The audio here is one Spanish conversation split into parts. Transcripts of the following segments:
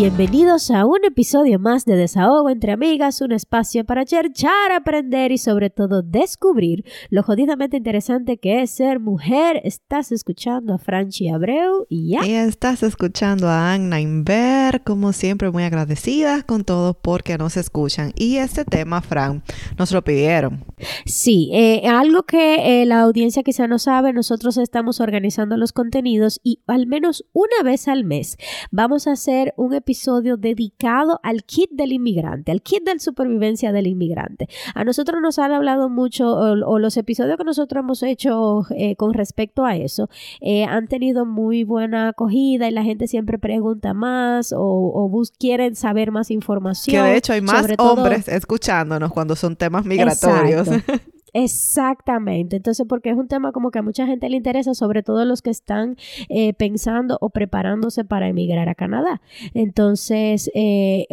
Bienvenidos a un episodio más de Desahogo entre Amigas, un espacio para cherchar, aprender y sobre todo descubrir lo jodidamente interesante que es ser mujer. Estás escuchando a Franchi Abreu y ya. Y estás escuchando a Anna Inver, como siempre muy agradecidas con todos porque nos escuchan. Y este tema, Fran, nos lo pidieron. Sí, eh, algo que eh, la audiencia quizá no sabe, nosotros estamos organizando los contenidos y al menos una vez al mes vamos a hacer un episodio dedicado al kit del inmigrante, al kit de supervivencia del inmigrante. A nosotros nos han hablado mucho, o, los episodios que nosotros hemos hecho eh, con respecto a eso, eh, han tenido muy buena acogida y la gente siempre pregunta más o, o quieren saber más información. Que de hecho hay más hombres escuchándonos cuando son temas migratorios. Exactamente. Entonces, porque es un tema como que a mucha gente le interesa, sobre todo los que están eh, pensando o preparándose para emigrar a Canadá. Entonces, eh,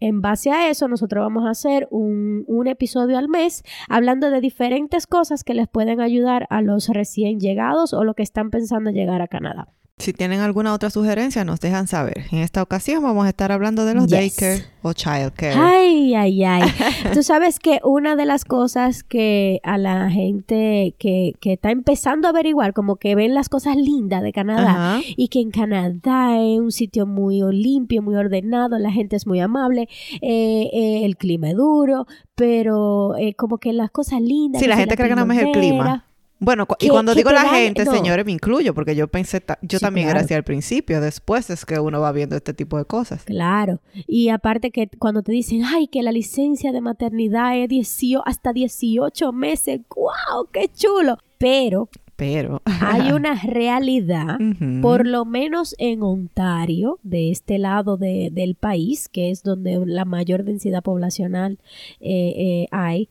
en base a eso, nosotros vamos a hacer un, episodio al mes hablando de diferentes cosas que les pueden ayudar a los recién llegados o los que están pensando llegar a Canadá. Si tienen alguna otra sugerencia, nos dejan saber. En esta ocasión vamos a estar hablando de los daycare o childcare. Ay, ay, ay. Tú sabes que una de las cosas que a la gente que, que, está empezando a averiguar, como que ven las cosas lindas de Canadá y que en Canadá es un sitio muy limpio, muy ordenado, la gente es muy amable, eh, eh, el clima es duro, pero eh, como que las cosas lindas. Sí, la gente cree que no es el clima. Bueno, y cuando digo la gente, señores, me incluyo, porque yo pensé, yo también era así al principio, después es que uno va viendo este tipo de cosas. Claro, y aparte que cuando te dicen, ay, que la licencia de maternidad es hasta 18 meses, ¡guau! ¡Qué chulo! Pero pero hay una realidad, por lo menos en Ontario, de este lado del país, que es donde la mayor densidad poblacional eh, eh, hay,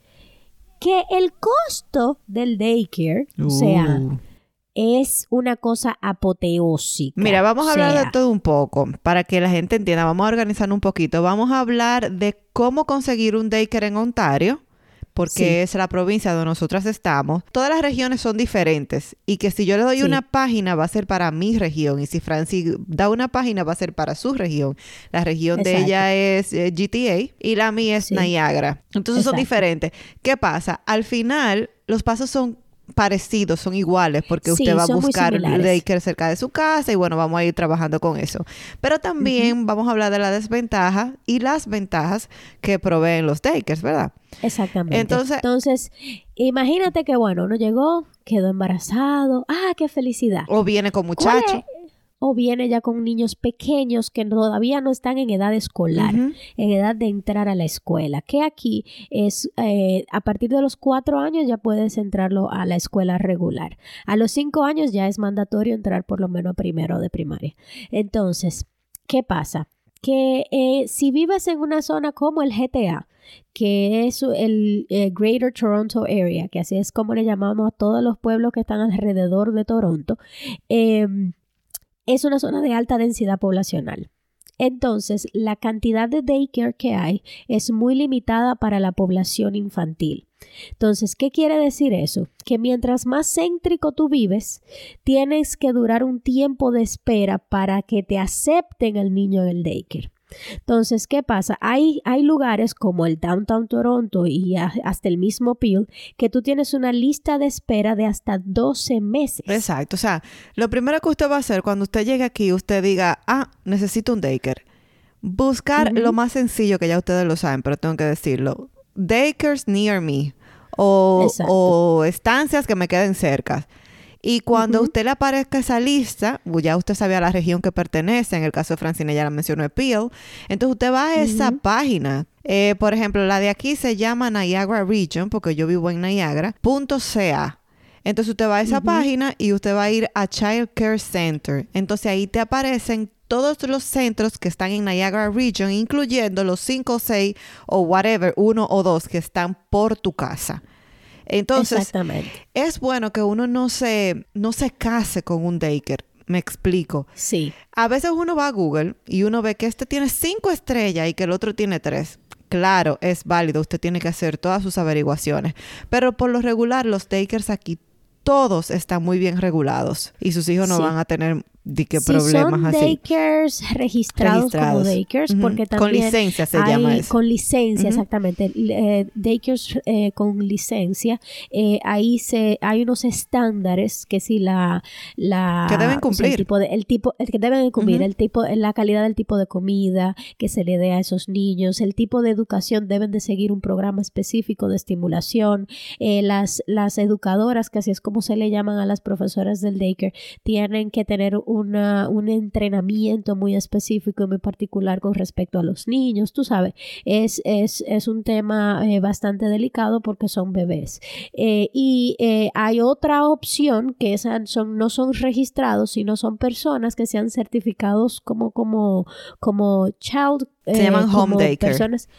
que el costo del daycare, o sea, uh. es una cosa apoteósica. Mira, vamos a hablar de todo un poco para que la gente entienda. Vamos a organizar un poquito. Vamos a hablar de cómo conseguir un daycare en Ontario porque es la provincia donde nosotras estamos, todas las regiones son diferentes y que si yo le doy una página va a ser para mi región y si Francis da una página va a ser para su región. La región de ella es eh, GTA y la mía es Niagara. Entonces son diferentes. ¿Qué pasa? Al final los pasos son parecidos, son iguales, porque usted va a buscar daycare cerca de su casa y bueno, vamos a ir trabajando con eso. Pero también vamos a hablar de la desventaja y las ventajas que proveen los daycares, ¿verdad? Exactamente. Entonces, Entonces, imagínate que bueno, uno llegó, quedó embarazado, ah, qué felicidad. O viene con muchacho o viene ya con niños pequeños que todavía no están en edad escolar, en edad de entrar a la escuela, que aquí es eh, a partir de los cuatro años ya puedes entrarlo a la escuela regular. A los cinco años ya es mandatorio entrar por lo menos primero de primaria. Entonces, ¿qué pasa? Que eh, si vives en una zona como el GTA, que es el eh, Greater Toronto Area, que así es como le llamamos a todos los pueblos que están alrededor de Toronto, eh, es una zona de alta densidad poblacional. Entonces, la cantidad de daycare que hay es muy limitada para la población infantil. Entonces, ¿qué quiere decir eso? Que mientras más céntrico tú vives, tienes que durar un tiempo de espera para que te acepten el niño en el daycare. Entonces, ¿qué pasa? Hay, hay lugares como el Downtown Toronto y hasta el mismo Peel que tú tienes una lista de espera de hasta 12 meses. Exacto. O sea, lo primero que usted va a hacer cuando usted llegue aquí, usted diga, ah, necesito un daycare. Buscar lo más sencillo que ya ustedes lo saben, pero tengo que decirlo. Daycares near me. O, o estancias que me queden cerca. Y cuando usted le aparezca esa lista, ya usted sabía la región que pertenece, en el caso de Francine ya la mencionó Peel, entonces usted va a esa página. Eh, por ejemplo, la de aquí se llama Niagara Region, porque yo vivo en Niagara, punto .ca. Entonces usted va a esa página y usted va a ir a Child Care Center. Entonces ahí te aparecen todos los centros que están en Niagara Region, incluyendo los 5 o 6 o whatever, uno o dos que están por tu casa. Entonces, es bueno que uno no se, no se case con un daycare. Me explico. Sí. A veces uno va a Google y uno ve que este tiene cinco estrellas y que el otro tiene tres. claro, es válido, usted tiene que hacer todas sus averiguaciones. Pero por lo regular, los takers aquí todos están muy bien regulados y sus hijos no van a tener de qué problemas son así. daycares registrados, como daycares, porque también con licencia se hay, llama eso. Con licencia, exactamente. Eh, daycares eh, con licencia, eh, ahí se hay unos estándares que si la la que deben o sea, cumplir. el tipo de el tipo el que deben cumplir, el tipo la calidad del tipo de comida que se le dé a esos niños, el tipo de educación deben de seguir un programa específico de estimulación. Eh, las las educadoras, que así es como se le llaman a las profesoras del daycare, tienen que tener una, un entrenamiento muy específico y muy particular con respecto a los niños, tú sabes, es, es, es un tema eh, bastante delicado porque son bebés. Eh, y eh, hay otra opción que esas son, no son registrados, sino son personas que sean certificados como, como, como child Se llaman home como daycare. personas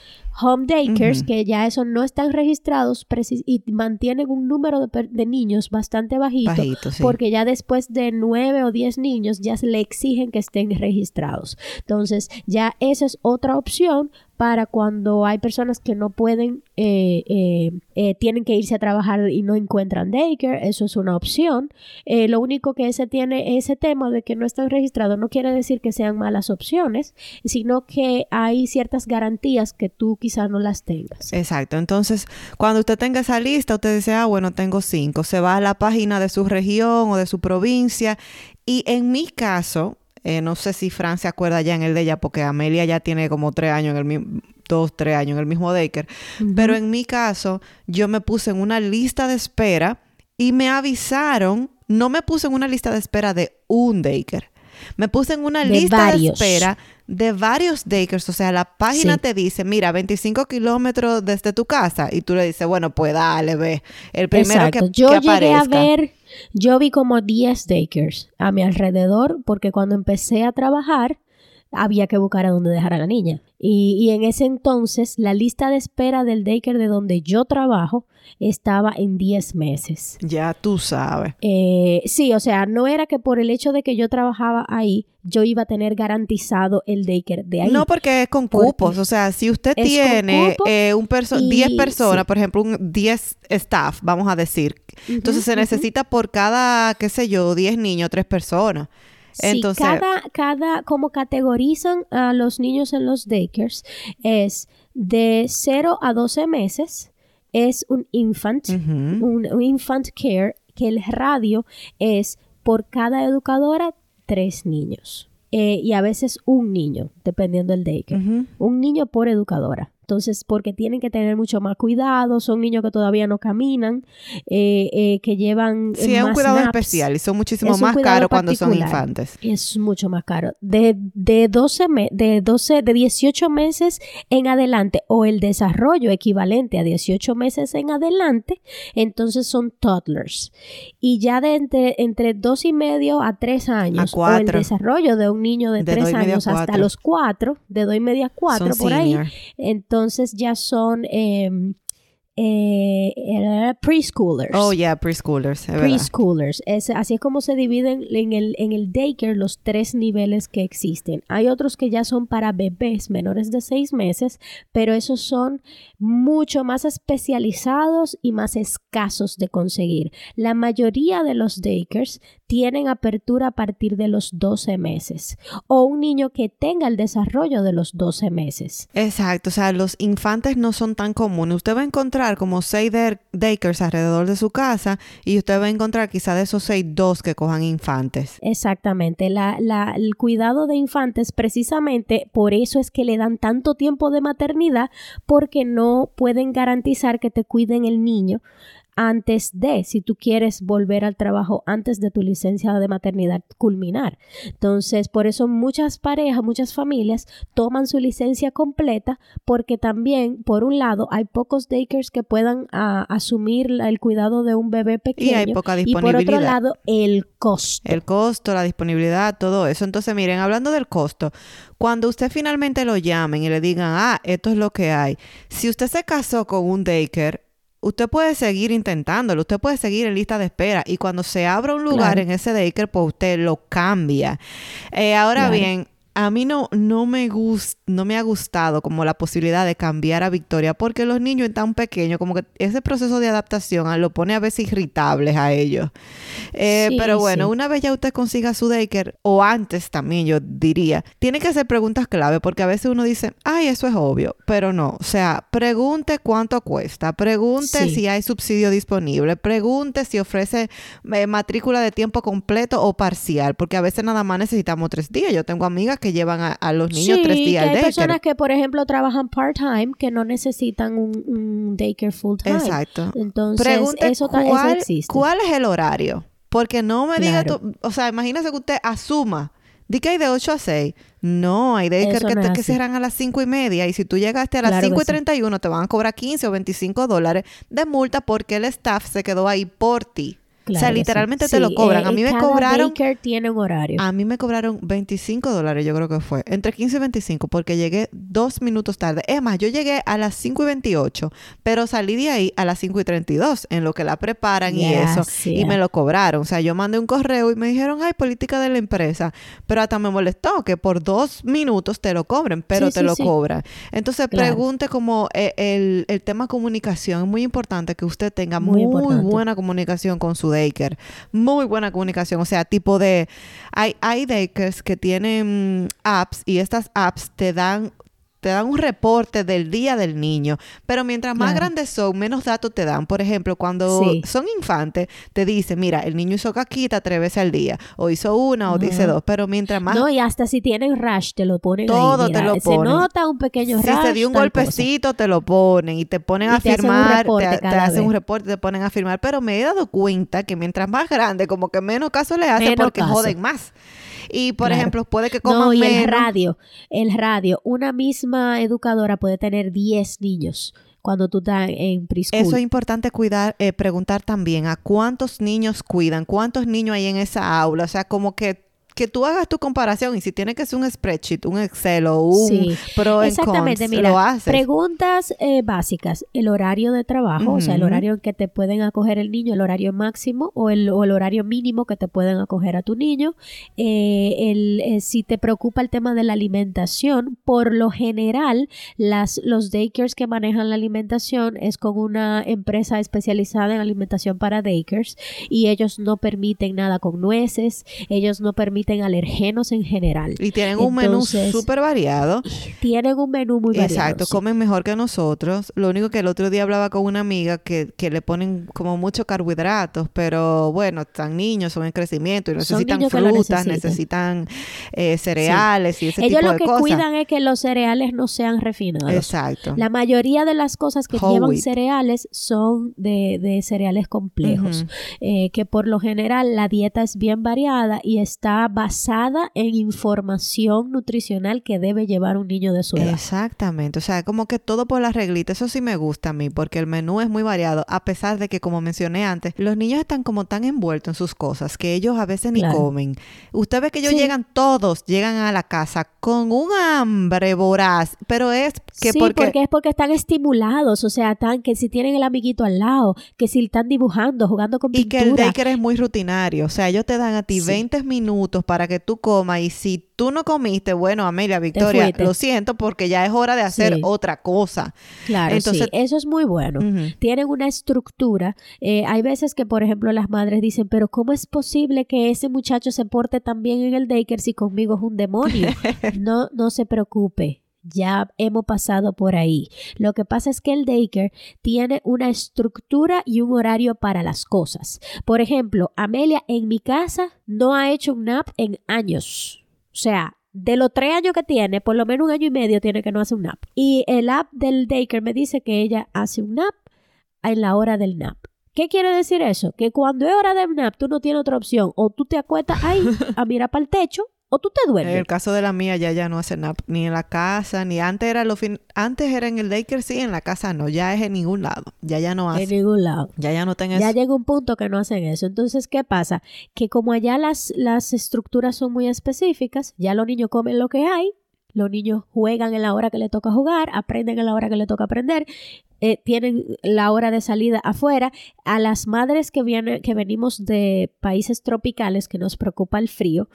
home daycares que ya eso no están registrados y mantienen un número de, de niños bastante bajito Bajito, sí. porque ya después de nueve o diez niños ya se le exigen que estén registrados. Entonces, ya esa es otra opción para cuando hay personas que no pueden, eh, eh, eh, tienen que irse a trabajar y no encuentran daycare, eso es una opción. Eh, lo único que ese tiene ese tema de que no están registrados no quiere decir que sean malas opciones, sino que hay ciertas garantías que tú quizás no las tengas. Exacto. Entonces, cuando usted tenga esa lista, usted dice, ah, bueno, tengo cinco. Se va a la página de su región o de su provincia. Y en mi caso, eh, no sé si Fran se acuerda ya en el de ella, porque Amelia ya tiene como tres años en el mismo, dos, tres años en el mismo daycare. Pero en mi caso, yo me puse en una lista de espera y me avisaron, no me puse en una lista de espera de un daycare. Me puse en una De lista varios. de espera de varios daycares. O sea, la página Sí. te dice, mira, 25 kilómetros desde tu casa. Y tú le dices, bueno, pues dale, ve. El primero Exacto. que, yo que llegué a ver, yo vi como 10 daycares a mi alrededor porque cuando empecé a trabajar había que buscar a dónde dejar a la niña. Y, y en ese entonces la lista de espera del daycare de donde yo trabajo estaba en 10 meses. Ya tú sabes. Eh, sí, o sea, no era que por el hecho de que yo trabajaba ahí, yo iba a tener garantizado el daycare de ahí. No, porque es con Porque cupos. O sea, si usted tiene cupo eh, un perso- y- 10 personas, sí. por ejemplo, un 10 staff, vamos a decir. Entonces se necesita por cada, qué sé yo, 10 niños, 3 personas. Sí, Entonces, cada, cada, como categorizan a los niños en los daycares, es de 0 a 12 meses, es un infant, Ujú. un, un infant care, que el radio es por cada educadora tres niños. Eh, y a veces un niño, dependiendo del daycare. Ujú. Un niño por educadora. Entonces, porque tienen que tener mucho más cuidado, son niños que todavía no caminan, eh, eh, que llevan... eh, Sí, es un más cuidado naps. especial y son muchísimo Es más caros cuando son infantes. Es mucho más caro. De, de 12 me- de 12, de 18 meses en adelante o el desarrollo equivalente a 18 meses en adelante, entonces son toddlers. Y ya de entre, entre dos y medio a 3 años o el desarrollo de un niño de De 3 dos y medio a años hasta los 4, de 2 y media a 4 Son por ahí, senior. Entonces ya son em, eh, preschoolers. Oh, yeah, preschoolers. Preschoolers. Es, así es como se dividen en el, en el daycare los tres niveles que existen. Hay otros que ya son para bebés menores de seis meses, pero esos son mucho más especializados y más escasos de conseguir. La mayoría de los daycares tienen apertura a partir de los 12 meses o un niño que tenga el desarrollo de los 12 meses. Exacto, o sea, los infantes no son tan comunes. Usted va a encontrar como seis daycares alrededor de su casa y usted va a encontrar quizá de esos seis dos que cojan infantes. Exactamente, la, la- el cuidado de infantes precisamente por eso es que le dan tanto tiempo de maternidad porque no pueden garantizar que te cuiden el niño antes de, si tú quieres volver al trabajo antes de tu licencia de maternidad culminar. Entonces, por eso muchas parejas, muchas familias toman su licencia completa porque también, por un lado, hay pocos daycares que puedan ah, asumir el cuidado de un bebé pequeño. Y hay poca Y por otro disponibilidad. lado, el costo. El costo, la disponibilidad, todo eso. Entonces, miren, hablando del costo, cuando usted finalmente lo llamen y le digan, ah, esto es lo que hay, si usted se casó con un daycare, usted puede seguir intentándolo, usted puede seguir en lista de espera y cuando se abra un lugar Claro. en ese daycare, pues usted lo cambia. Eh, ahora Claro. bien, a mí no, no, me gust, no me ha gustado como la posibilidad de cambiar a Victoria porque los niños tan pequeños, como que ese proceso de adaptación lo pone a veces irritables a ellos. Eh, pero bueno, una vez ya usted consiga su daycare, o antes también yo diría, tiene que hacer preguntas clave porque a veces uno dice, ay, eso es obvio, pero no. O sea, pregunte cuánto cuesta, pregunte si hay subsidio disponible, pregunte si ofrece eh, matrícula de tiempo completo o parcial, porque a veces nada más necesitamos tres días. Yo tengo amigas que llevan a, los niños tres días. Que hay personas que, por ejemplo, trabajan part-time que no necesitan un, daycare full-time. Exacto. Entonces, eso, cuál, existe. ¿Cuál es el horario? Porque no me diga tú, o sea, imagínese que usted asuma Di que hay de 8 a 6. No, hay de que, que cierran a las 5 y media. Y si tú llegaste a las 5 y 31, te van a cobrar 15 o 25 dólares de multa porque el staff se quedó ahí por ti o sea, literalmente te lo cobran. a eh, mí me cobraron. tiene un horario. A mí me cobraron 25 dólares, yo creo que fue. Entre 15 y 25, porque llegué dos minutos tarde. Es más, yo llegué a las 5 y 28, pero salí de ahí a las 5 y 32, en lo que la preparan y eso. Y me lo cobraron. O sea, yo mandé un correo y me dijeron, ay, política de la empresa. Pero hasta me molestó que por dos minutos te lo cobren, pero te lo cobran. Entonces, pregunte como eh, el, el, tema comunicación. Es muy importante que usted tenga muy, muy buena comunicación con su muy buena comunicación, o sea, tipo de... Hay, hay Dakers que tienen apps y estas apps te dan te dan un reporte del día del niño, pero mientras más grandes son, menos datos te dan. Por ejemplo, cuando son infantes, te dice, mira, el niño hizo caquita tres veces al día, o hizo una, o dice dos, pero mientras más... No, y hasta si tienen rash, te lo ponen Todo te lo ponen. Se nota un pequeño rash. Si se dio un golpecito, te lo ponen, y te ponen a firmar, te, hacen un reporte, te ponen a firmar, pero me he dado cuenta que mientras más grande, como que menos caso le hace porque joden más. Y, por ejemplo, puede que coman no, y el radio, el radio, una misma educadora puede tener 10 niños cuando tú estás en preschool. Eso es importante cuidar, eh, preguntar también a cuántos niños cuidan, cuántos niños hay en esa aula, o sea, como que que tú hagas tu comparación y si tiene que ser un spreadsheet, un Excel o un sí. pro Exactamente, mira, lo haces. Preguntas eh, básicas, el horario de trabajo, o sea, el horario en que te pueden acoger el niño, el horario máximo o el, o el horario mínimo que te pueden acoger a tu niño. Eh, el, eh, si te preocupa el tema de la alimentación, por lo general, las, los daycares que manejan la alimentación es con una empresa especializada en alimentación para daycares y ellos no permiten nada con nueces, ellos no permiten alergenos en general. Y tienen un menú súper variado. Tienen un menú muy variado. Exacto, comen mejor que nosotros. Lo único que el otro día hablaba con una amiga que, que le ponen como muchos carbohidratos, pero bueno, están niños, son en crecimiento y necesitan frutas, necesitan, eh, cereales y ese tipo de cosas. Ellos lo que cuidan es que los cereales no sean refinados. Exacto. La mayoría de las cosas que llevan cereales son de, de cereales complejos, eh, que por lo general la dieta es bien variada y está basada en información nutricional que debe llevar un niño de su edad. Exactamente, o sea, como que todo por la reglita, eso sí me gusta a mí, porque el menú es muy variado, a pesar de que, como mencioné antes, los niños están como tan envueltos en sus cosas que ellos a veces ni comen. Usted ve que ellos llegan todos, llegan a la casa con un hambre voraz, pero es que sí, porque... es porque están estimulados, o sea, están que si tienen el amiguito al lado, que si están dibujando, jugando con pintura. Y que el daycare es muy rutinario, o sea, ellos te dan a ti 20 minutos para que tú comas y si tú no comiste, bueno, Amelia, Victoria, lo siento porque ya es hora de hacer otra cosa. Claro, Entonces, sí, eso es muy bueno. Tienen una estructura. Eh, hay veces que, por ejemplo, las madres dicen, pero ¿cómo es posible que ese muchacho se porte tan bien en el daycare si conmigo es un demonio? no, no se preocupe ya hemos pasado por ahí. Lo que pasa es que el daycare tiene una estructura y un horario para las cosas. Por ejemplo, Amelia en mi casa no ha hecho un nap en años. O sea, de los tres años que tiene, por lo menos un año y medio tiene que no hacer un nap. Y el app del daycare me dice que ella hace un nap en la hora del nap. ¿Qué quiere decir eso? Que cuando es hora del nap, tú no tienes otra opción. O tú te acuestas ahí a mirar para el techo o tú te duermes. En el caso de la mía ya ya no hace nada ni en la casa, ni antes era lo fin antes era en el daycare sí, en la casa no, ya es en ningún lado. Ya ya no hace. En ningún lado. Ya ya no tenés Ya llega un punto que no hacen eso. Entonces, ¿qué pasa? Que como allá las las estructuras son muy específicas, ya los niños comen lo que hay, los niños juegan en la hora que le toca jugar, aprenden en la hora que le toca aprender eh, tienen la hora de salida afuera. A las madres que, vienen, que venimos de países tropicales, que nos preocupa el frío,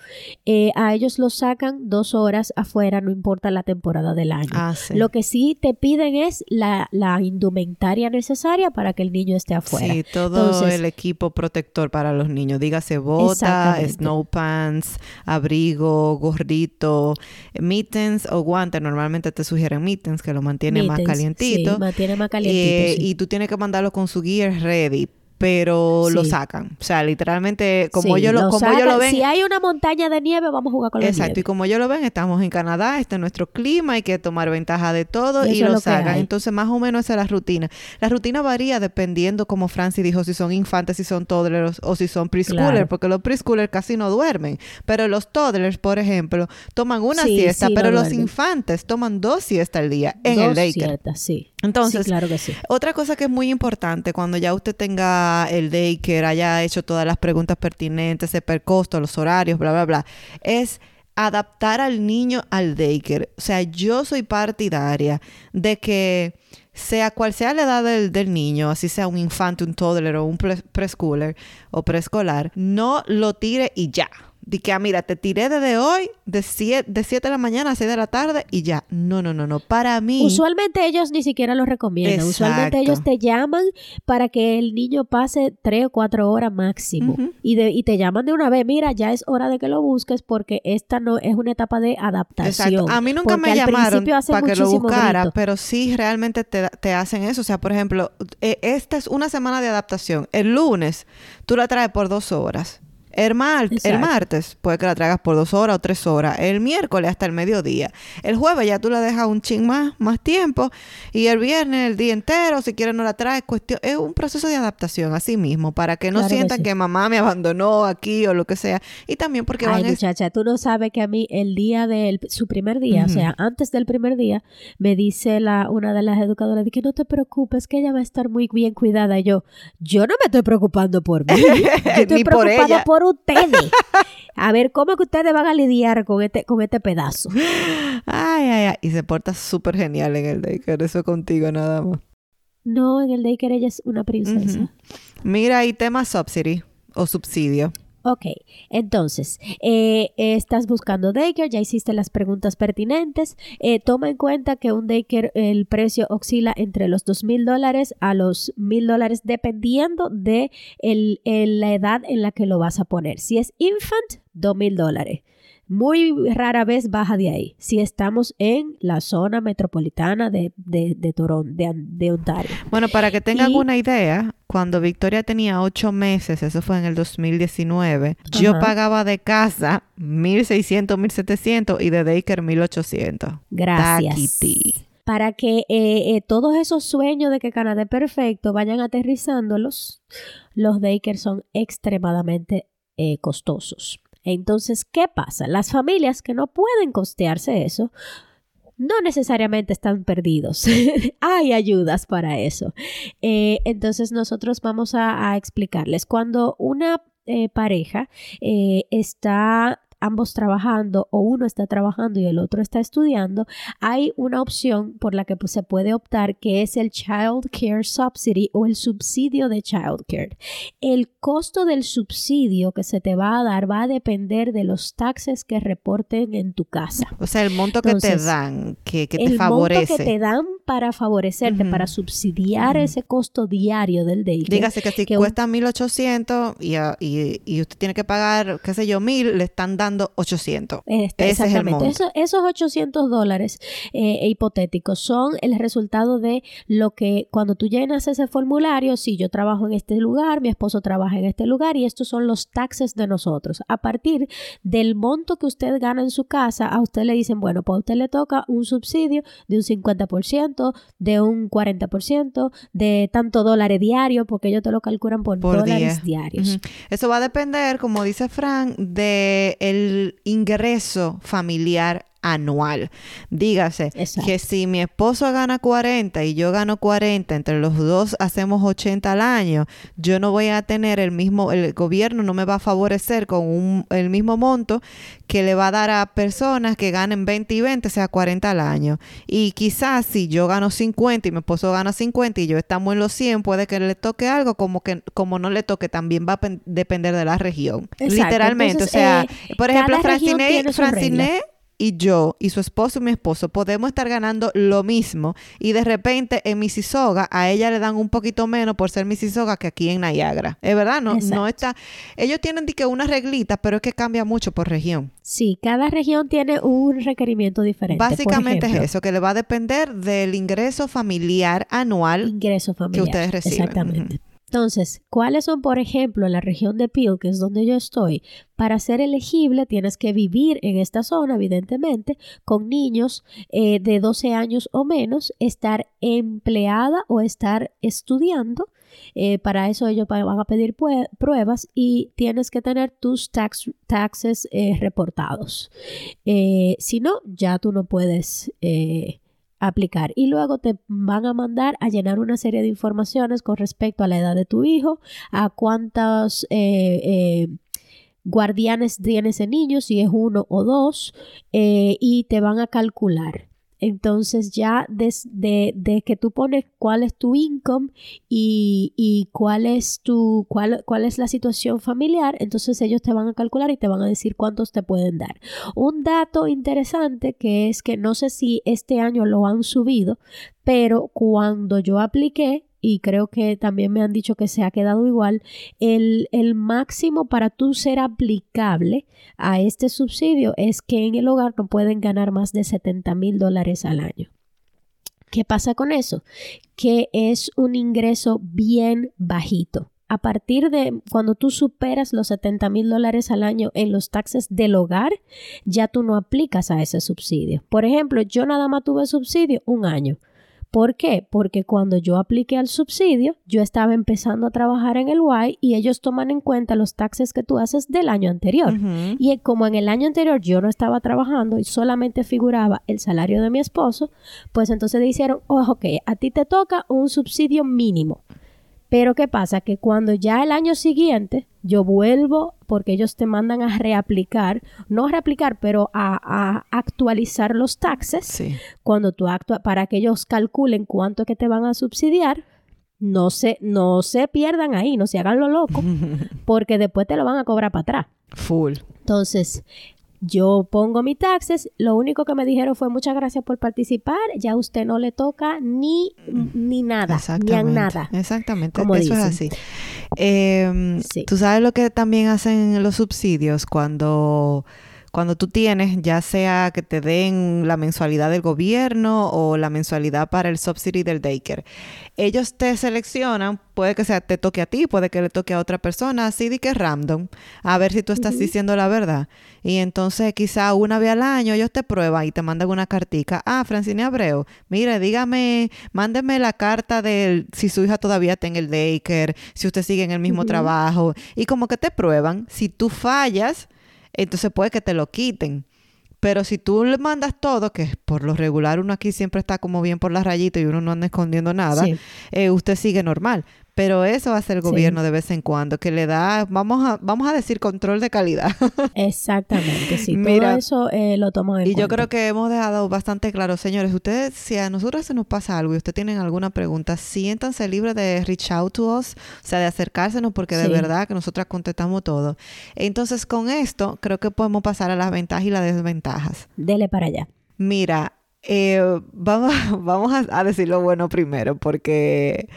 eh, a ellos los sacan dos horas afuera, no importa la temporada del año. Ah, sí. Lo que sí te piden es la, la indumentaria necesaria para que el niño esté afuera. Sí, todo Entonces- el equipo protector para los niños. Dígase bota, snow pants, abrigo, gorrito, mittens o guantes. Normalmente te sugieren mittens que lo mantiene más calientito. Sí, mantiene más Eh, calientito. sí. Y tú tienes que mandarlo con su gear ready, pero lo sacan. O sea, literalmente, como, Sí, ellos, lo, como sacan. lo ven, Si hay una montaña de nieve, vamos a jugar con la Exacto, y como ellos lo ven, estamos en Canadá, este es nuestro clima, hay que tomar ventaja de todo Y lo sacan. Entonces, más o menos esa es la rutina. La rutina varía dependiendo, como Francis dijo, si son infantes, si son toddlers o si son preschoolers, Claro. porque los preschoolers casi no duermen. Pero los toddlers, por ejemplo, toman una Sí, siesta, no pero los duermen. infantes toman dos siestas al día en el Dos daycare. siestas, sí. Entonces, sí, claro que sí. otra cosa que es muy importante cuando ya usted tenga el daycare, haya hecho todas las preguntas pertinentes, sepa el costo, los horarios, bla, bla, bla, es adaptar al niño al daycare. O sea, yo soy partidaria de que sea cual sea la edad del, del niño, así sea un infante, un toddler o un pre- preschooler o preescolar, no lo tire y ya. De que, ah, mira, te tiré desde hoy de 7 de siete de la mañana a 6 de la tarde y ya. No, no, no, no. Para mí... Usualmente ellos ni siquiera lo recomiendan. Usualmente ellos te llaman para que el niño pase tres o cuatro horas máximo. Y, de, y te llaman de una vez, mira, ya es hora de que lo busques porque esta no es una etapa de adaptación. Exacto. A mí nunca Porque me llamaron para que lo buscara, grito. pero sí realmente te, te hacen eso. O sea, por ejemplo, eh, esta es una semana de adaptación. El lunes tú la traes por dos horas. El, mar- el martes puede que la traigas por dos horas o tres horas. El miércoles hasta el mediodía. El jueves ya tú la dejas un ching más, más tiempo. Y el viernes el día entero, si quieres no la traes. Cuestión, es un proceso de adaptación así mismo, para que no Claro que sientan sí. que, mamá me abandonó aquí o lo que sea. Y también porque Ay, van a muchacha, tú no sabes que a mí el día de su primer día, o sea, antes del primer día, me dice la una de las educadoras de que no te preocupes, que ella va a estar muy bien cuidada. Y yo, yo no me estoy preocupando por mí, yo estoy Ni por preocupada ella. por ustedes. A ver, ¿cómo que ustedes van a lidiar con este, con este pedazo? Ay, ay, ay. Y se porta súper genial en el daycare. Eso contigo nada más. No, en el daycare ella es una princesa. Mira, y tema subsidy o subsidio. Ok, entonces, eh, estás buscando daycare, ya hiciste las preguntas pertinentes. Eh, toma en cuenta que un daycare, el precio oscila entre los dos mil dólares a los mil dólares, dependiendo de el- el- la edad en la que lo vas a poner. Si es infant, dos mil dólares. Muy rara vez baja de ahí. Si estamos en la zona metropolitana de, de, de Toronto, de, de Ontario. Bueno, para que tengan Y- una idea, cuando Victoria tenía ocho meses, eso fue en el 2019, yo Ajá. pagaba de casa 1.600, 1.700 y de daycare 1.800. Gracias. Taquiti. para que eh, eh, todos esos sueños de que Canadá es perfecto vayan aterrizándolos, los daycare son extremadamente eh, costosos. Entonces, ¿qué pasa? Las familias que no pueden costearse eso, no necesariamente están perdidos. Hay ayudas para eso. Eh, entonces, nosotros vamos a, explicarles. Cuando una eh, pareja eh, está ambos trabajando o uno está trabajando y el otro está estudiando, hay una opción por la que pues, se puede optar que es el Child Care Subsidy o el subsidio de Child Care. El costo del subsidio que se te va a dar va a depender de los taxes que reporten en tu casa. O sea, el monto que te Entonces, dan, que, que te el favorece. monto que te dan para favorecerte, Ujú. para subsidiar Ujú. ese costo diario del daycare. Dígase que si que un- cuesta 1.800 y, y, y usted tiene que pagar, qué sé yo, 1.000, le están dando 800. Este, Ese es el monto. Eso- esos 800 dólares eh, hipotéticos son el resultado de lo que cuando tú llenas ese formulario, si yo trabajo en este lugar, mi esposo trabaja en este lugar y estos son los taxes de nosotros. A partir del monto que usted gana en su casa, a usted le dicen, bueno, pues a usted le toca un subsidio de un 50%, de un 40%, de tanto dólares diario, porque ellos te lo calculan por, Por dólares día. diarios. Eso va a depender, como dice Fran, de el ingreso familiar anual. Dígase que si mi esposo gana 40 y yo gano 40, entre los dos hacemos 80 al año, yo no voy a tener el mismo, el gobierno no me va a favorecer con un, el mismo monto que le va a dar a personas que ganen 20 y 20, sea 40 al año. Y quizás si yo gano 50 y mi esposo gana 50 y yo estamos en los 100, puede que le toque algo como que como no le toque, también va a depender de la región. Literalmente, o sea, eh, por ejemplo, Francine, Francine y yo y su esposo y mi esposo podemos estar ganando lo mismo y de repente en Mississauga a ella le dan un poquito menos por ser Mississauga que aquí en Niagara. Es verdad, no, no está. Ellos tienen que una reglita, pero es que cambia mucho por región. Sí, cada región tiene un requerimiento diferente. Básicamente es eso, que le va a depender del ingreso familiar anual ingreso familiar, que ustedes reciben. Exactamente. Entonces, ¿cuáles son, por ejemplo, la región de Peel, que es donde yo estoy? Para ser elegible tienes que vivir en esta zona, evidentemente, con niños eh, de 12 años o menos, estar empleada o estar estudiando. Eh, para eso ellos van a pedir pruebas y tienes que tener tus taxes eh, reportados. si no, ya tú no puedes aplicar y luego te van a mandar a llenar una serie de informaciones con respecto a la edad de tu hijo, a cuántos eh, eh, guardianes tiene ese niño, si es uno o dos, eh, y te van a calcular. Entonces ya desde de, que tú pones cuál es tu income y, cuál es tu cuál, cuál es la situación familiar, entonces ellos te van a calcular y te van a decir cuántos te pueden dar. Un dato interesante que es que no sé si este año lo han subido, pero cuando yo apliqué y creo que también me han dicho que se ha quedado igual, el, máximo para tú ser aplicable a este subsidio es que en el hogar no pueden ganar más de 70 mil dólares al año. ¿Qué pasa con eso? Que es un ingreso bien bajito. A partir de cuando tú superas los 70 mil dólares al año en los taxes del hogar, ya tú no aplicas a ese subsidio. Por ejemplo, yo nada más tuve subsidio un año. ¿Por qué? Porque cuando yo apliqué al subsidio, yo estaba empezando a trabajar en el Y y ellos toman en cuenta los taxes que tú haces del año anterior. Y como en el año anterior yo no estaba trabajando y solamente figuraba el salario de mi esposo, pues entonces dijeron, oh, ok, a ti te toca un subsidio mínimo. Pero ¿qué pasa? Que cuando ya el año siguiente yo vuelvo, porque ellos te mandan a reaplicar, no a reaplicar, pero a, actualizar los taxes, cuando tú actúas, para que ellos calculen cuánto que te van a subsidiar, no se, no se pierdan ahí, no se hagan lo loco, porque después te lo van a cobrar para atrás. Full. Entonces, yo pongo mis taxes, lo único que me dijeron fue muchas gracias por participar, ya usted no le toca ni, ni nada, ni a nada. Exactamente, como eso es así. Em, Tú sabes lo que también hacen los subsidios cuando cuando tú tienes, ya sea que te den la mensualidad del gobierno o la mensualidad para el subsidy del daycare, ellos te seleccionan, puede que sea te toque a ti, puede que le toque a otra persona, así de que es random, a ver si tú estás diciendo la verdad. Y entonces quizá una vez al año ellos te prueban y te mandan una cartica. Ah, Francine Abreu, mire, dígame, mándeme la carta de si su hija todavía está en el daycare, si usted sigue en el mismo trabajo. Y como que te prueban, si tú fallas, entonces puede que te lo quiten. Pero si tú le mandas todo, que por lo regular uno aquí siempre está como bien por la rayita y uno no anda escondiendo nada, eh, usted sigue normal. Pero eso hace el gobierno de vez en cuando, que le da, vamos a, vamos a decir, control de calidad. Exactamente, sí. Mira, todo eso eh, lo toman en Y yo creo que hemos dejado bastante claro, señores, ustedes, si a nosotros se nos pasa algo y ustedes tienen alguna pregunta, siéntanse libres de reach out to us, o sea, de acercársenos, porque de verdad que nosotras contestamos todo. Entonces, con esto, creo que podemos pasar a las ventajas y las desventajas. Dele para allá. Mira, eh, vamos, vamos a, decir lo bueno primero, porque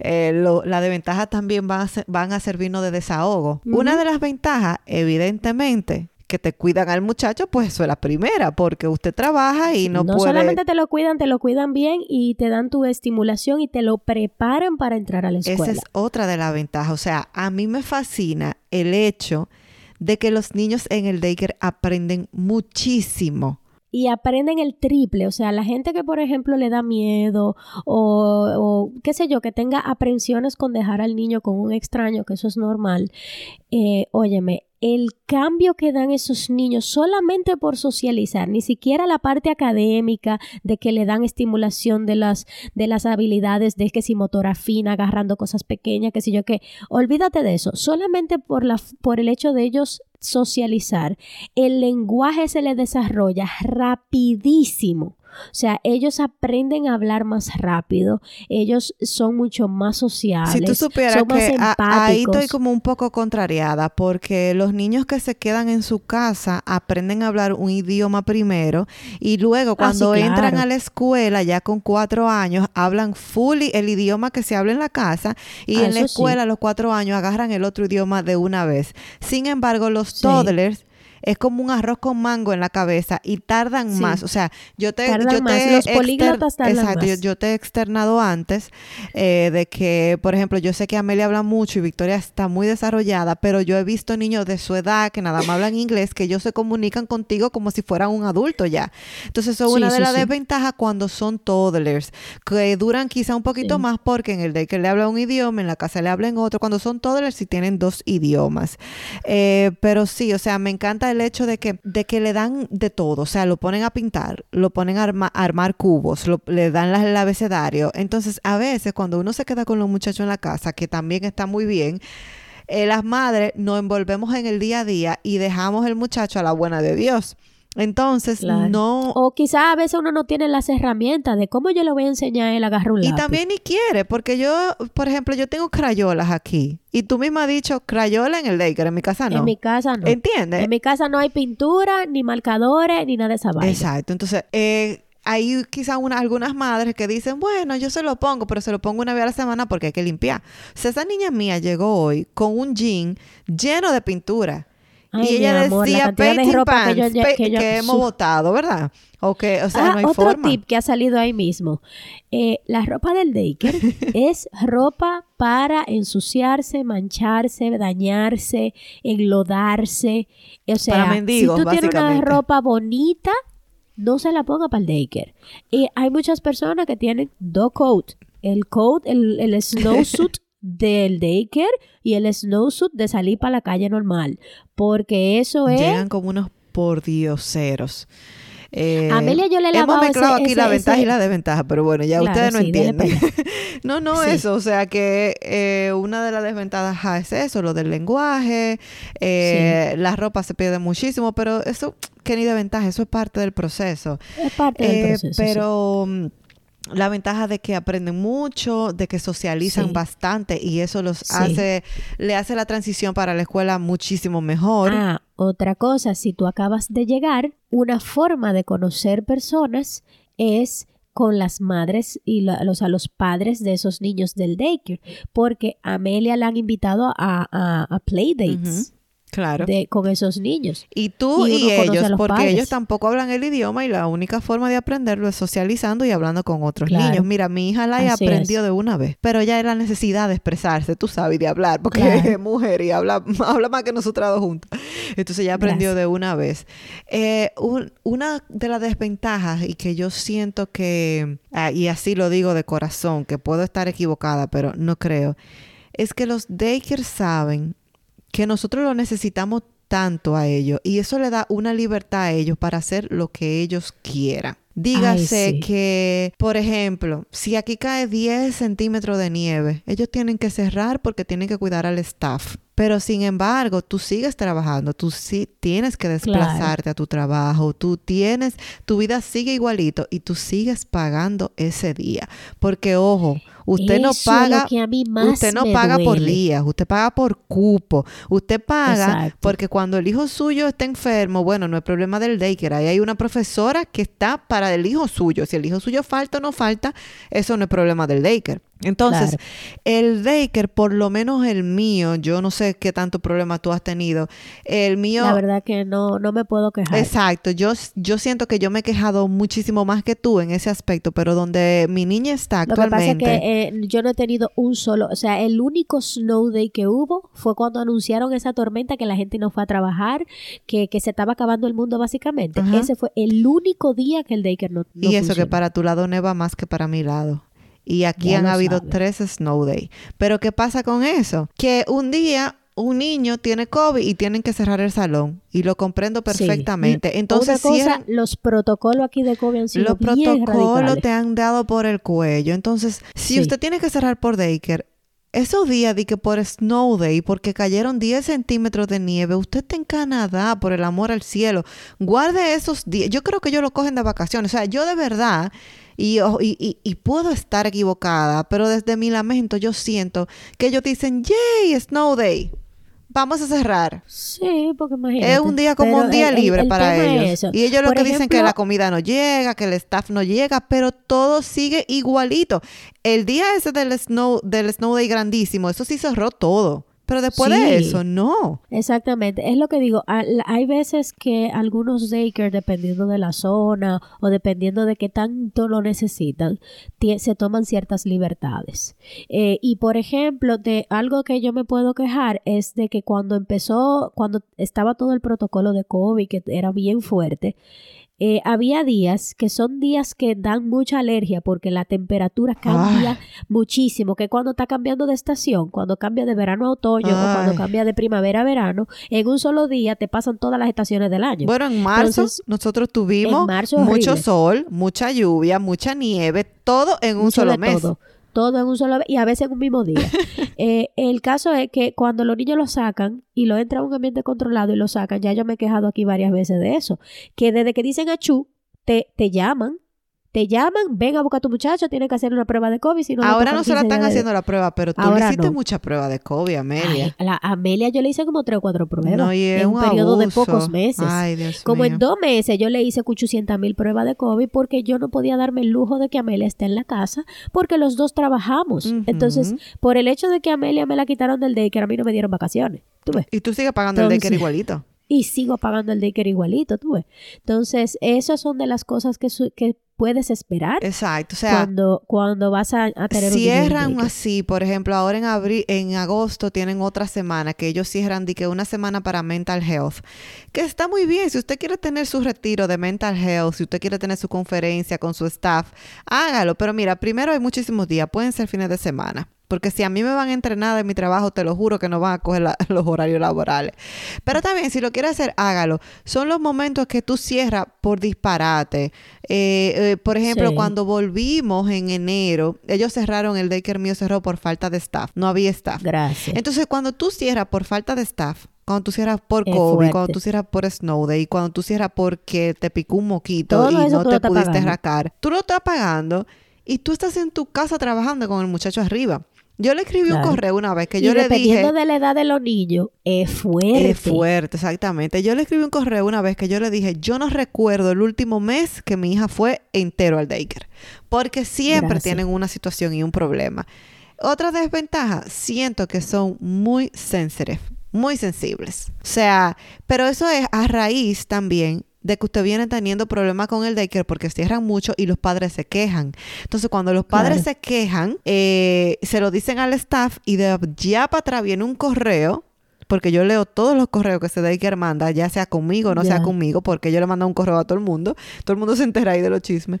eh, la desventaja también van a, van a servirnos de desahogo. Una de las ventajas, evidentemente, que te cuidan al muchacho, pues eso es la primera, porque usted trabaja y no, puede... No solamente te lo cuidan, te lo cuidan bien y te dan tu estimulación y te lo preparan para entrar a la escuela. Esa es otra de las ventajas. O sea, a mí me fascina el hecho de que los niños en el daycare aprenden muchísimo y aprenden el triple. O sea, la gente que, por ejemplo, le da miedo o, o, qué sé yo, que tenga aprensiones con dejar al niño con un extraño, que eso es normal, eh, óyeme, el cambio que dan esos niños solamente por socializar, ni siquiera la parte académica de que le dan estimulación de las, de las habilidades de que si motora fina, agarrando cosas pequeñas, que si yo qué, olvídate de eso, solamente por, la, por el hecho de ellos socializar, el lenguaje se le desarrolla rapidísimo. O sea, ellos aprenden a hablar más rápido, ellos son mucho más sociables. Si tú supieras son que ahí estoy como un poco contrariada, porque los niños que se quedan en su casa aprenden a hablar un idioma primero y luego ah, cuando entran a la escuela ya con cuatro años hablan fully el idioma que se habla en la casa y ah, en la escuela a los cuatro años agarran el otro idioma de una vez. Sin embargo, los toddlers es como un arroz con mango en la cabeza y tardan más. O sea, yo te, yo te Los políglotas tardan exacto, Yo, te he externado antes eh, de que, por ejemplo, yo sé que Amelia habla mucho y Victoria está muy desarrollada, pero yo he visto niños de su edad que nada más hablan inglés, que ellos se comunican contigo como si fueran un adulto ya. Entonces, eso es una de las desventajas cuando son toddlers, que duran quizá un poquito más porque en el day que le habla un idioma, en la casa le hablan otro. Cuando son toddlers, y tienen dos idiomas. Eh, pero sí, o sea, me encanta el hecho de que, de que le dan de todo, o sea, lo ponen a pintar, lo ponen a, armar cubos, le dan el abecedario. Entonces, a veces cuando uno se queda con los muchachos en la casa, que también está muy bien, eh, las madres nos envolvemos en el día a día y dejamos el muchacho a la buena de Dios. Entonces, no. O quizás a veces uno no tiene las herramientas de cómo yo le voy a enseñar a agarrar un Y también ni quiere, porque yo, por ejemplo, yo tengo crayolas aquí. Y tú misma has dicho crayola en el Laker, en mi casa no. En mi casa no. ¿Entiendes? En mi casa no hay pintura, ni marcadores, ni nada de esa vaina. Exacto. Entonces, eh, hay quizás una, algunas madres que dicen, bueno, yo se lo pongo, pero se lo pongo una vez a la semana porque hay que limpiar. O sea, esa niña mía llegó hoy con un jean lleno de pintura y ella decía painting pants que, hemos votado, ¿verdad? O sea, ah, no hay otro tip que ha salido ahí mismo. Eh, la ropa del Daker es ropa para ensuciarse, mancharse, dañarse, englodarse. O sea, si tú tienes una ropa bonita, no se la ponga para el Daker. Y hay muchas personas que tienen dos coats. El coat, el, el snowsuit del daycare y el snowsuit de salir para la calle normal. Porque eso es. Llegan como unos pordioseros. Eh, Amelia yo le Hemos mezclado aquí la ventaja y la desventaja, pero bueno, ya ustedes no entienden. no, no eso, o sea que eh, una de las desventajas es eso, lo del lenguaje, eh, la ropa se pierde muchísimo, pero eso, que ni de ventaja, eso es parte del proceso. Es parte del eh, proceso. Pero... La ventaja de que aprenden mucho, de que socializan bastante y eso los hace, le hace la transición para la escuela muchísimo mejor. Ah, otra cosa, si tú acabas de llegar, una forma de conocer personas es con las madres y los, a los padres de esos niños del daycare, porque Amelia la han invitado a, a, playdates. Claro. con esos niños. Y tú y, ellos, porque ellos tampoco hablan el idioma y la única forma de aprenderlo es socializando y hablando con otros niños. Mira, mi hija la aprendió de una vez, pero ya era necesidad de expresarse, tú sabes, de hablar, porque es mujer y habla, habla más que nosotras dos juntas. Entonces ya aprendió de una vez. Eh, una de las desventajas y que yo siento que, ah, y así lo digo de corazón, que puedo estar equivocada, pero no creo, es que los daycare saben que nosotros lo necesitamos tanto a ellos y eso le da una libertad a ellos para hacer lo que ellos quieran. Dígase que, por ejemplo, si aquí cae 10 centímetros de nieve, ellos tienen que cerrar porque tienen que cuidar al staff. Pero sin embargo, tú sigues trabajando, tú sí tienes que desplazarte a tu trabajo, tú tienes, tu vida sigue igualito y tú sigues pagando ese día. Porque ojo, Usted no paga, usted no paga por días, usted paga por cupo, usted paga porque cuando el hijo suyo está enfermo, bueno, no es problema del daycare, ahí hay una profesora que está para el hijo suyo, si el hijo suyo falta o no falta, eso no es problema del daycare. Entonces, el daycare, por lo menos el mío, yo no sé qué tanto problema tú has tenido. El mío. La verdad que no, no me puedo quejar. Exacto. Yo, yo siento que yo me he quejado muchísimo más que tú en ese aspecto, pero donde mi niña está actualmente. Lo que pasa es que eh, yo no he tenido un solo, o sea, el único snow day que hubo fue cuando anunciaron esa tormenta que la gente no fue a trabajar, que, que se estaba acabando el mundo básicamente. Ajá. Ese fue el único día que el daycare no, no y eso que para tu lado neva más que para mi lado. Y aquí Ya han habido tres snow day. Pero ¿qué pasa con eso? Que un día un niño tiene COVID y tienen que cerrar el salón. Y lo comprendo Sí. perfectamente. Entonces, cosa, cierran- los protocolos aquí de COVID han sido los bien protocolos radicales. te han dado por el cuello. Entonces, si Sí. usted tiene que cerrar por daycare, esos días de que por Snow Day, porque cayeron 10 centímetros de nieve, usted está en Canadá, por el amor al cielo, guarde esos días. Yo creo que ellos lo cogen de vacaciones. O sea, yo de verdad, y, y, y- y puedo estar equivocada, pero desde mi lamento yo siento que ellos dicen, yay, Snow Day. Vamos a cerrar. Sí, porque imagínate. Es un día como Pero un día el- libre el para es ellos. Y ellos lo que dicen que ejemplo, la comida no llega, que el staff no llega, pero todo sigue igualito. El día ese del snow, del snow day grandísimo, eso sí cerró todo. Pero después de eso, no. Exactamente, es lo que digo. Hay veces que algunos daycare, dependiendo de la zona o dependiendo de qué tanto lo necesitan, se toman ciertas libertades. Eh, y por ejemplo, de algo que yo me puedo quejar es de que cuando empezó, cuando estaba todo el protocolo de COVID, que era bien fuerte, eh, había días que son días que dan mucha alergia porque la temperatura cambia muchísimo, que cuando está cambiando de estación, cuando cambia de verano a otoño o cuando cambia de primavera a verano, en un solo día te pasan todas las estaciones del año. Bueno, en marzo Entonces, nosotros tuvimos marzo mucho sol, mucha lluvia, mucha nieve, todo en un Mucho solo mes. Todo, todo en un solo y a veces en un mismo día. Eh, el caso es que cuando los niños lo sacan y lo entran a un ambiente controlado y lo sacan, ya yo me he quejado aquí varias veces de eso, que desde que dicen achú, te, te llaman, te llaman, ven a buscar a tu muchacho, tiene que hacer una prueba de COVID. Si no le Ahora no se la 15 están de- haciendo la prueba, pero tú le Ahora hiciste no. mucha prueba de COVID, Amelia. Ay, la Amelia yo le hice como tres o cuatro pruebas no, y en un, un periodo de pocos meses. Ay, Dios Como mío. en dos meses yo le hice 800 mil pruebas de COVID porque yo no podía darme el lujo de que Amelia esté en la casa porque los dos trabajamos. Entonces, por el hecho de que Amelia me la quitaron del daycare, a mí no me dieron vacaciones. ¿Tú ves? Y tú sigues pagando el daycare Entonces- igualito. Y sigo pagando el daycare igualito, tú ves. Entonces, esas son de las cosas que, su- que puedes esperar Exacto. O sea, cuando, cuando vas a, a tener un cierran daycare. así, por ejemplo, ahora en abril, en agosto tienen otra semana que ellos cierran de que una semana para mental health, que está muy bien. Si usted quiere tener su retiro de mental health, si usted quiere tener su conferencia con su staff, hágalo. Pero mira, primero hay muchísimos días, pueden ser fines de semana. Porque si a mí me van a entrenar de mi trabajo, te lo juro que no van a coger la- los horarios laborales. Pero también, si lo quiere hacer, hágalo. Son los momentos que tú cierras por disparate. Eh, eh, por ejemplo, Sí. cuando volvimos en enero, ellos cerraron, el daycare mío cerró por falta de staff. No había staff. Gracias. Entonces, cuando tú cierras por falta de staff, cuando tú cierras por COVID, cuando tú cierras por Snow Day, cuando tú cierras porque te picó un moquito Todo y no te pudiste pagando. racar, tú lo estás pagando y tú estás en tu casa trabajando con el muchacho arriba. Yo le escribí un correo una vez que y yo le dije... dependiendo de la edad de los niños, es fuerte. Es fuerte, exactamente. Yo le escribí un correo una vez que yo le dije, yo no recuerdo el último mes que mi hija fue entero al daycare, porque siempre Gracias. tienen una situación y un problema. Otra desventaja, siento que son muy sensitive, muy sensibles. O sea, pero eso es a raíz también de que usted viene teniendo problemas con el daycare porque cierran mucho y los padres se quejan. Entonces, cuando los padres Claro. se quejan, eh, se lo dicen al staff y de ya para atrás viene un correo porque yo leo todos los correos que ese daycare manda, ya sea conmigo o no sea conmigo, porque yo le mando un correo a todo el mundo, todo el mundo se entera ahí de los chismes,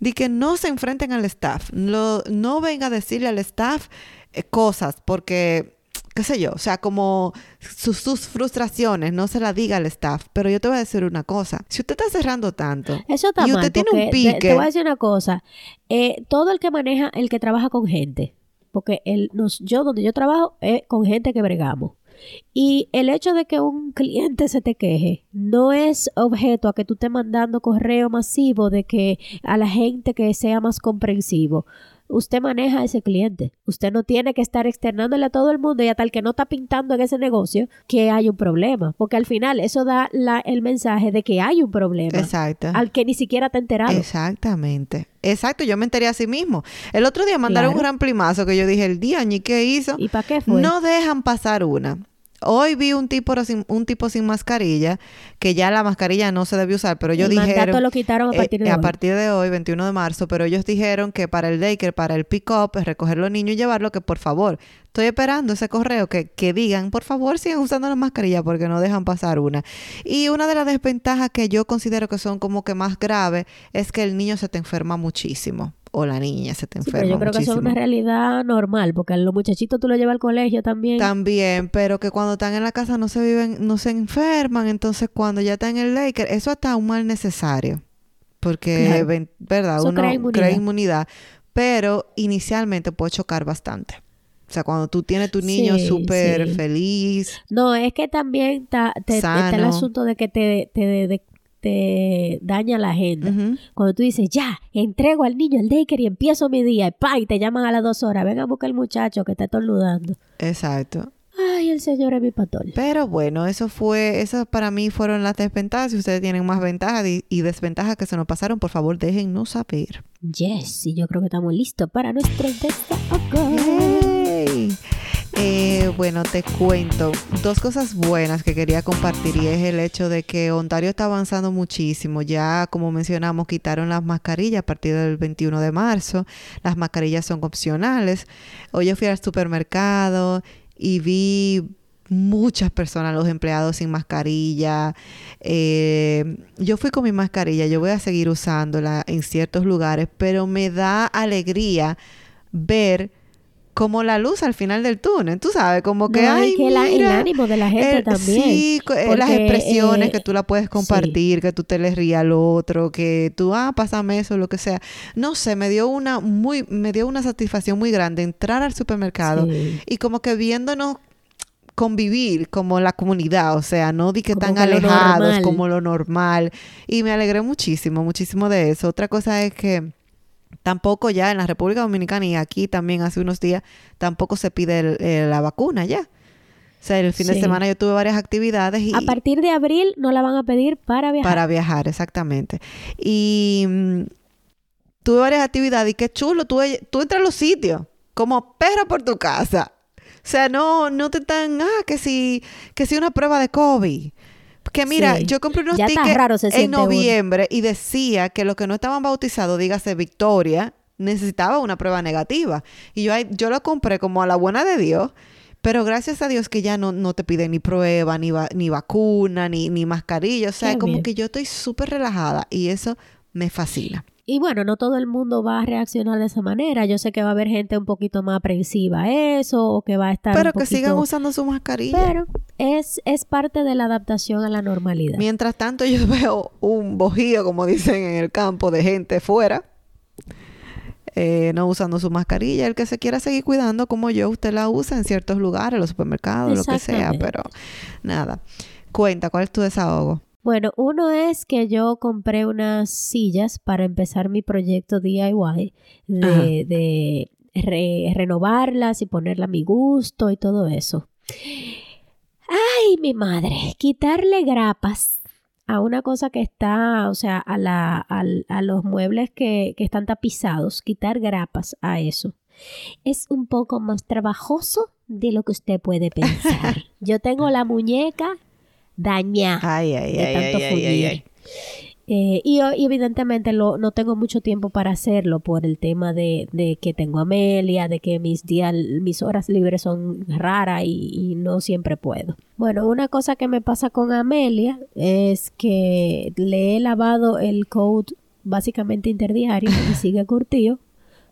de que no se enfrenten al staff, no, no venga a decirle al staff eh, cosas, porque, qué sé yo, o sea, como sus, sus frustraciones, no se las diga al staff, pero yo te voy a decir una cosa, si usted está cerrando tanto, Eso está y mal. usted tiene un te- pique. Te, voy a decir una cosa. Eh, todo el que maneja, el que trabaja con gente, porque el, nos, yo donde yo trabajo es con gente que bregamos. Y el hecho de que un cliente se te queje no es objeto a que tú estés mandando correo masivo de que a la gente que sea más comprensivo. Usted maneja a ese cliente. Usted no tiene que estar externándole a todo el mundo y a tal que no está pintando en ese negocio que hay un problema. Porque al final eso da la, el mensaje de que hay un problema exacto. al que ni siquiera te enterado. Exactamente. Exacto, yo me enteré así mismo. El otro día mandaron Claro. un gran plimazo que yo dije, el día ni qué hizo. ¿Y para qué fue? No dejan pasar una. Hoy vi un tipo sin, un tipo sin mascarilla, que ya la mascarilla no se debe usar, pero ellos El dijeron... lo quitaron a eh, partir de a hoy. partir de hoy, 21 de marzo, pero ellos dijeron que para el daycare, para el pick-up, recoger los niños y llevarlo, que por favor, estoy esperando ese correo que, que digan, por favor, sigan usando la mascarilla porque no dejan pasar una. Y una de las desventajas que yo considero que son como que más graves es que el niño se te enferma muchísimo o la niña se te Sí, enferma pero yo creo que eso es una realidad normal, porque a los muchachitos tú los llevas al colegio también. También, pero que cuando están en la casa no se viven, no se enferman, entonces cuando ya están en el daycare, eso hasta un mal necesario. Porque, Claro. ven- ¿verdad? Eso Uno crea inmunidad. crea inmunidad, pero inicialmente puede chocar bastante. O sea, cuando tú tienes tu niño súper sí. feliz, No, es que también está, te- está el asunto de que te, te, daña la agenda. Cuando tú dices, ya, entrego al niño el daycare y empiezo mi día, y pa, y te llaman a las dos horas, ven a buscar al muchacho que está estornudando. exacto. Ay, el señor es mi patol. Pero bueno, eso fue, esas para mí fueron las desventajas. Si ustedes tienen más ventajas y, desventajas que se nos pasaron, por favor, déjennos saber. Yes, y yo creo que estamos listos para nuestro desahogo. Yay. Eh, bueno, te cuento dos cosas buenas que quería compartir y es el hecho de que Ontario está avanzando muchísimo. Ya, como mencionamos, quitaron las mascarillas a partir del 21 de marzo. Las mascarillas son opcionales. Hoy yo fui al supermercado y vi muchas personas, los empleados sin mascarilla. Eh, yo fui con mi mascarilla, yo voy a seguir usándola en ciertos lugares, pero me da alegría ver como la luz al final del túnel, tú sabes, como que No, ay, la- el ánimo de la gente el- también. Sí, eh, las Porque, expresiones eh, que tú la puedes compartir, que tú te le rías al otro, que tú, ah, pásame eso, lo que sea. No sé, me dio una muy, me dio una satisfacción muy grande entrar al supermercado Sí. y como que viéndonos convivir como la comunidad, o sea, no di que Como tan alejados normal. como lo normal. Y me alegré muchísimo, muchísimo de eso. Otra cosa es que tampoco ya en la República Dominicana y aquí también hace unos días, tampoco se pide el- eh, la vacuna ya. O sea, el fin de semana yo tuve varias actividades y A partir de abril no la van a pedir para viajar. para viajar, exactamente. Y mm, tuve varias actividades y qué chulo, tú, tú entras a los sitios como perro por tu casa. O sea, no, no te están, ah, que si, que si una prueba de COVID. Que mira, Sí. yo compré unos Ya tickets raro en uno. noviembre y decía que los que no estaban bautizados, dígase Victoria, necesitaba una prueba negativa. Y yo, yo lo compré como a la buena de Dios. Pero gracias a Dios que ya no, no te piden ni prueba, ni, va- ni vacuna, ni, ni mascarilla. O sea, Qué como bien. que yo estoy súper relajada y eso me fascina. Y bueno, no todo el mundo va a reaccionar de esa manera. Yo sé que va a haber gente un poquito más aprensiva a eso o que va a estar Pero un que sigan usando su mascarilla. Pero es, es parte de la adaptación a la normalidad. Mientras tanto, yo veo un bojío, como dicen en el campo, de gente fuera, eh, no usando su mascarilla. El que se quiera seguir cuidando como yo, usted la usa en ciertos lugares, los supermercados, lo que sea, pero nada. Cuenta, ¿cuál es tu desahogo? Bueno, uno es que yo compré unas sillas para empezar mi proyecto DIY de, de re- renovarlas y ponerla a mi gusto y todo eso. Ay, mi madre, quitarle grapas a una cosa que está, o sea, a, la, al- a los muebles que, que están tapizados, quitar grapas a eso. Es un poco más trabajoso de lo que usted puede pensar. Yo tengo la muñeca dañada Ay, ay, de ay, tanto ay, Eh, y, y evidentemente lo, no tengo mucho tiempo para hacerlo por el tema de, de que tengo Amelia, de que mis días, mis horas libres son raras y, y no siempre puedo. Bueno, una cosa que me pasa con Amelia es que le he lavado el coat básicamente interdiario y sigue curtido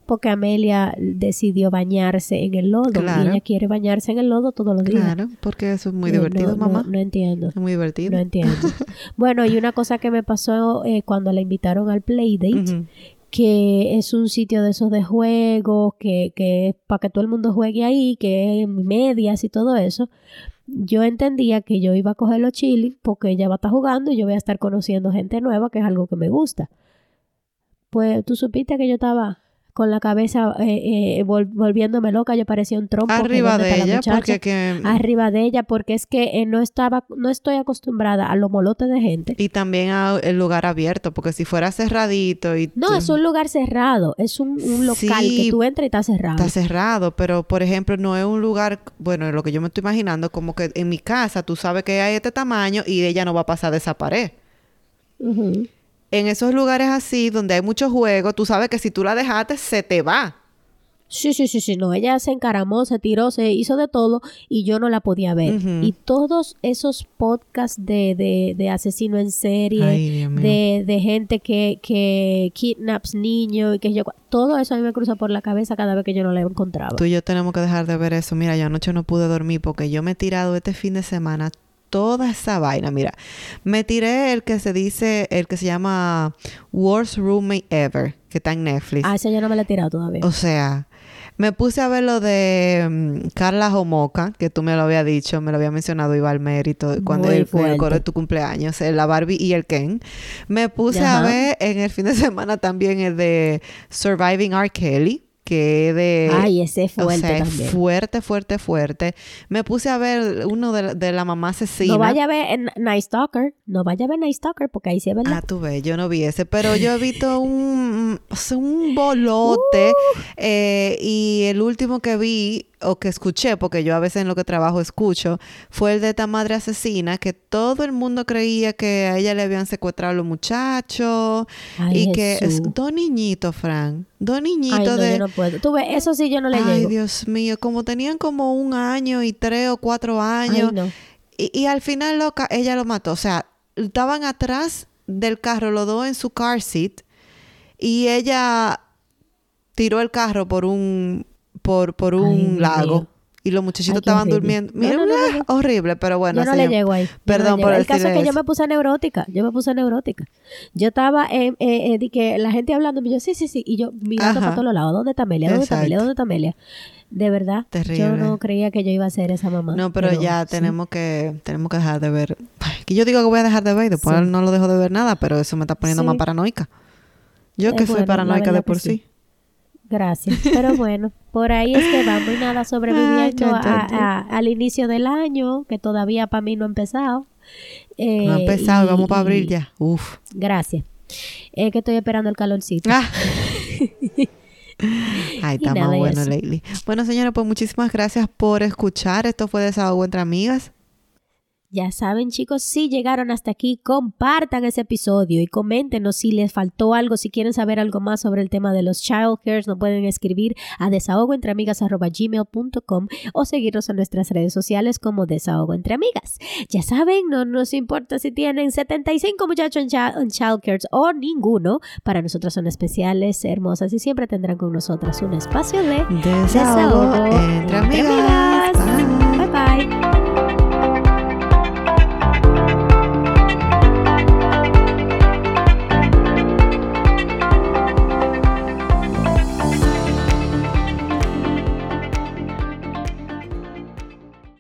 porque Amelia decidió bañarse en el lodo Claro. y ella quiere bañarse en el lodo todos los días. Claro, porque eso es muy divertido, no- mamá. no entiendo. Es muy divertido. No entiendo. bueno, y una cosa que me pasó eh, cuando la invitaron al Playdate, que es un sitio de esos de juegos, que, que es para que todo el mundo juegue ahí, que es medias y todo eso. Yo entendía que yo iba a coger los chilis porque ella va a estar jugando y yo voy a estar conociendo gente nueva, que es algo que me gusta. Pues tú supiste que yo estaba con la cabeza eh, eh, volviéndome loca, yo parecía un trompo. Arriba de ella, porque que... Arriba de ella, porque es que eh, no estaba, no estoy acostumbrada a los molotes de gente. Y también al lugar abierto, porque si fuera cerradito y... No, es un lugar cerrado, es un, local que tú entras y está cerrado. Está cerrado, pero por ejemplo no es un lugar, bueno, lo que yo me estoy imaginando, como que en mi casa tú sabes que hay este tamaño y ella no va a pasar de esa pared en esos lugares así, donde hay muchos juegos, tú sabes que si tú la dejaste, se te va. Sí, sí, sí, sí, no, ella se encaramó, se tiró, se hizo de todo y yo no la podía ver. Y todos esos podcasts de, de, de asesino en serie, de, de, gente que, que kidnaps niños y que yo, todo eso a mí me cruza por la cabeza cada vez que yo no la encontraba. Tú y yo tenemos que dejar de ver eso. Mira, yo anoche no pude dormir porque yo me he tirado este fin de semana toda esa vaina. Mira, me tiré el que se dice, el que se llama Worst Roommate Ever, que está en Netflix. Ah, ese yo no me lo he tirado todavía. O sea, me puse a ver lo de mm, Carla Jomoca, que tú me lo habías dicho, me lo había mencionado, iba al mérito, cuando el, el coro de tu cumpleaños, la Barbie y el Ken. Me puse a ver en el fin de semana también el de Surviving R. Kelly que de... Ay, ese fuerte o sea, Fuerte, fuerte, fuerte. Me puse a ver uno de, la mamá asesina. No vaya a ver Night Stalker. No vaya a ver Night Stalker porque ahí sí es verdad. Ah, tú ves, yo no vi ese. Pero yo he visto un, un bolote. Uh. Eh, y el último que vi o que escuché, porque yo a veces en lo que trabajo escucho, fue el de esta madre asesina que todo el mundo creía que a ella le habían secuestrado a los muchachos y que es dos niñitos, Fran, dos niñitos de... Yo no puedo. Tú ves, eso sí yo no le Ay, Dios mío, como tenían como un año y tres o cuatro años. y, y al final, loca, ella lo mató. O sea, estaban atrás del carro los dos en su car seat y ella tiró el carro por un por, por un lago. Y los muchachitos estaban durmiendo. Mira, horrible, pero bueno. Yo no le llego ahí. Perdón por El caso es que yo me puse neurótica. Yo me puse neurótica. Yo estaba en, eh, eh, que la gente hablando, y yo, sí, sí, sí. Y yo mirando para todos lados. ¿Dónde está Amelia? ¿Dónde está Amelia? ¿Dónde está Amelia? De verdad. Terrible. Yo no creía que yo iba a ser esa mamá. No, pero, ya tenemos que tenemos que dejar de ver. que yo digo que voy a dejar de ver y después no lo dejo de ver nada, pero eso me está poniendo más paranoica. Yo que soy paranoica de por sí. Gracias. Pero bueno, por ahí es que vamos y nada, sobreviviendo al inicio del año, que todavía para mí no ha empezado. no ha empezado, vamos para abrir ya. Uf. Gracias. Es que estoy esperando el calorcito. Ah. Ay, está más bueno, Leili. Bueno, señora, pues muchísimas gracias por escuchar. Esto fue Desahogo entre Amigas. Ya saben, chicos, si llegaron hasta aquí, compartan ese episodio y coméntenos si les faltó algo, si quieren saber algo más sobre el tema de los child cares, nos pueden escribir a desahogoentreamigas.gmail.com o seguirnos en nuestras redes sociales como Desahogo Entre Amigas. Ya saben, no nos importa si tienen 75 muchachos en, child cares o ninguno, para nosotros son especiales, hermosas y siempre tendrán con nosotras un espacio de Desahogo, entre, amigas.